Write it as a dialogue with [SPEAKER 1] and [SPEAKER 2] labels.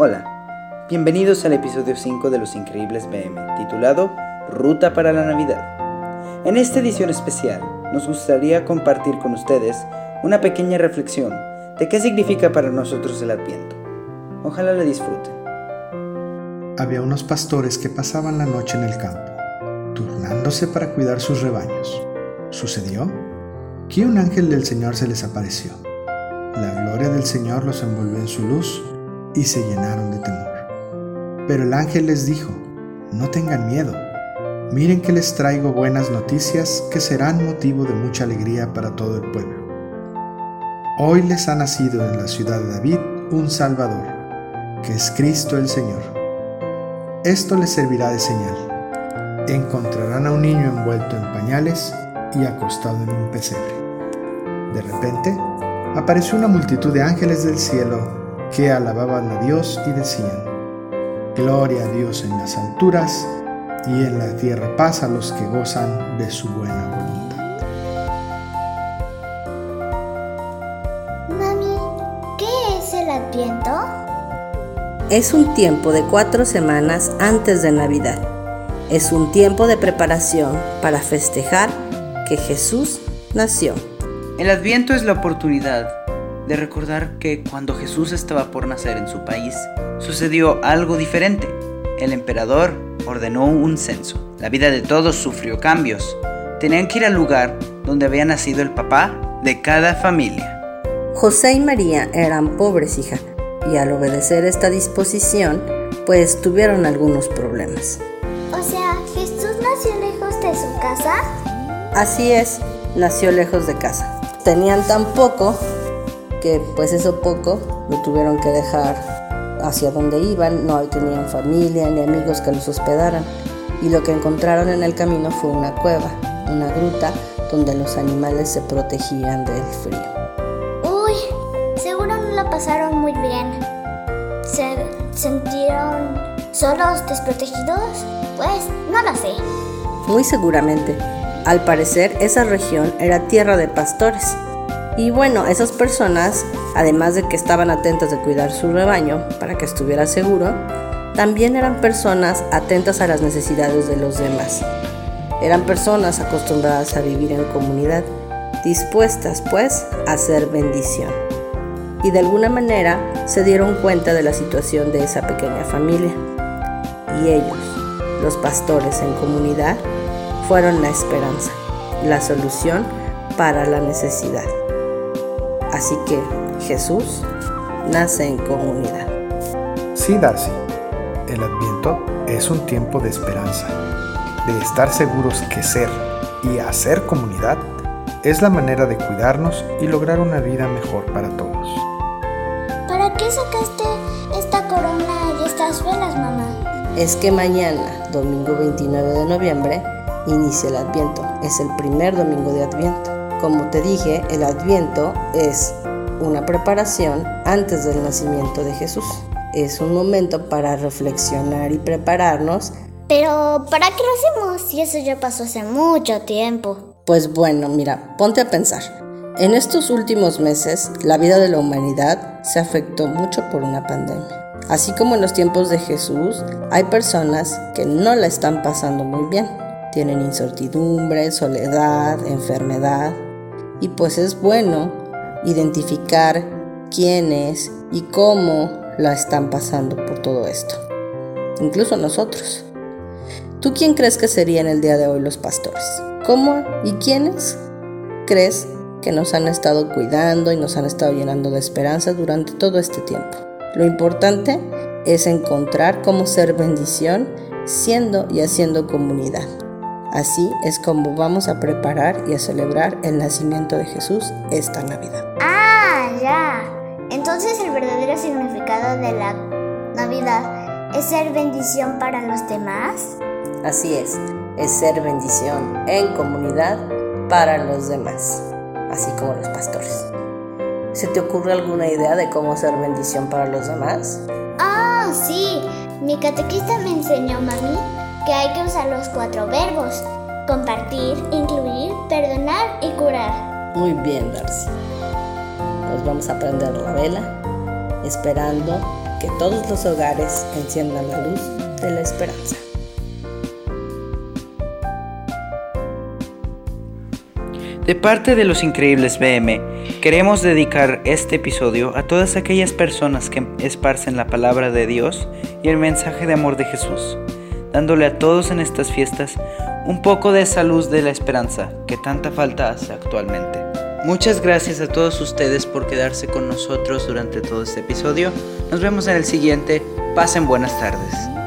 [SPEAKER 1] Hola, bienvenidos al episodio 5 de Los Increíbles BM, titulado Ruta para la Navidad. En esta edición especial, nos gustaría compartir con ustedes una pequeña reflexión de qué significa para nosotros el Adviento. Ojalá la disfruten.
[SPEAKER 2] Había unos pastores que pasaban la noche en el campo, turnándose para cuidar sus rebaños. Sucedió que un ángel del Señor se les apareció. La gloria del Señor los envolvió en su luz y se llenaron de temor. Pero el ángel les dijo, no tengan miedo, miren que les traigo buenas noticias que serán motivo de mucha alegría para todo el pueblo. Hoy les ha nacido en la ciudad de David un Salvador, que es Cristo el Señor. Esto les servirá de señal. Encontrarán a un niño envuelto en pañales y acostado en un pesebre. De repente, apareció una multitud de ángeles del cielo que alababan a Dios y decían, Gloria a Dios en las alturas y en la tierra paz a los que gozan de su buena voluntad.
[SPEAKER 3] Mami, ¿qué es el Adviento?
[SPEAKER 4] Es un tiempo de cuatro semanas antes de Navidad. Es un tiempo de preparación para festejar que Jesús nació.
[SPEAKER 1] El Adviento es la oportunidad de recordar que cuando Jesús estaba por nacer en su país, sucedió algo diferente. El emperador ordenó un censo. La vida de todos sufrió cambios. Tenían que ir al lugar donde había nacido el papá de cada familia.
[SPEAKER 4] José y María eran pobres, hija, y al obedecer esta disposición, pues tuvieron algunos problemas.
[SPEAKER 3] O sea, ¿Jesús nació lejos de su casa?
[SPEAKER 4] Así es, nació lejos de casa. Tenían tan poco que pues eso poco lo tuvieron que dejar hacia donde iban, no tenían familia ni amigos que los hospedaran y lo que encontraron en el camino fue una cueva, una gruta donde los animales se protegían del frío.
[SPEAKER 3] Uy, seguro no la pasaron muy bien. ¿Se sintieron solos, desprotegidos? Pues no lo sé.
[SPEAKER 4] Muy seguramente. Al parecer esa región era tierra de pastores y bueno, esas personas, además de que estaban atentas de cuidar su rebaño para que estuviera seguro, también eran personas atentas a las necesidades de los demás. Eran personas acostumbradas a vivir en comunidad, dispuestas pues a hacer bendición. Y de alguna manera se dieron cuenta de la situación de esa pequeña familia. Y ellos, los pastores en comunidad, fueron la esperanza, la solución para la necesidad. Así que Jesús nace en comunidad.
[SPEAKER 2] Sí, Darcy, el adviento es un tiempo de esperanza, de estar seguros que ser y hacer comunidad es la manera de cuidarnos y lograr una vida mejor para todos.
[SPEAKER 3] ¿Para qué sacaste esta corona y estas velas, mamá?
[SPEAKER 4] Es que mañana, domingo 29 de noviembre, inicia el Adviento. Es el primer domingo de Adviento. Como te dije, el Adviento es una preparación antes del nacimiento de Jesús. Es un momento para reflexionar y prepararnos.
[SPEAKER 3] Pero, ¿para qué lo hacemos si eso ya pasó hace mucho tiempo?
[SPEAKER 4] Pues bueno, mira, ponte a pensar. En estos últimos meses, la vida de la humanidad se afectó mucho por una pandemia. Así como en los tiempos de Jesús, hay personas que no la están pasando muy bien. Tienen incertidumbre, soledad, enfermedad, y pues es bueno identificar quiénes y cómo la están pasando por todo esto. Incluso nosotros. ¿Tú quién crees que serían el día de hoy los pastores? ¿Cómo y quiénes crees que nos han estado cuidando y nos han estado llenando de esperanza durante todo este tiempo? Lo importante es encontrar cómo ser bendición siendo y haciendo comunidad. Así es como vamos a preparar y a celebrar el nacimiento de Jesús esta Navidad.
[SPEAKER 3] Ah, ya. Entonces el verdadero significado de la Navidad es ser bendición para los demás.
[SPEAKER 4] Así es, es ser bendición en comunidad para los demás, así como los pastores. ¿Se te ocurre alguna idea de cómo ser bendición para los demás?
[SPEAKER 3] Ah, sí. Mi catequista me enseñó, mami, que hay que usar los cuatro verbos. Compartir, incluir, perdonar y curar.
[SPEAKER 4] Muy bien, Darcy. Pues vamos a prender la vela, esperando que todos los hogares enciendan la luz de la esperanza.
[SPEAKER 1] De parte de los increíbles BM, queremos dedicar este episodio a todas aquellas personas que esparcen la palabra de Dios y el mensaje de amor de Jesús, dándole a todos en estas fiestas un poco de esa luz de la esperanza que tanta falta hace actualmente. Muchas gracias a todos ustedes por quedarse con nosotros durante todo este episodio. Nos vemos en el siguiente. Pasen buenas tardes.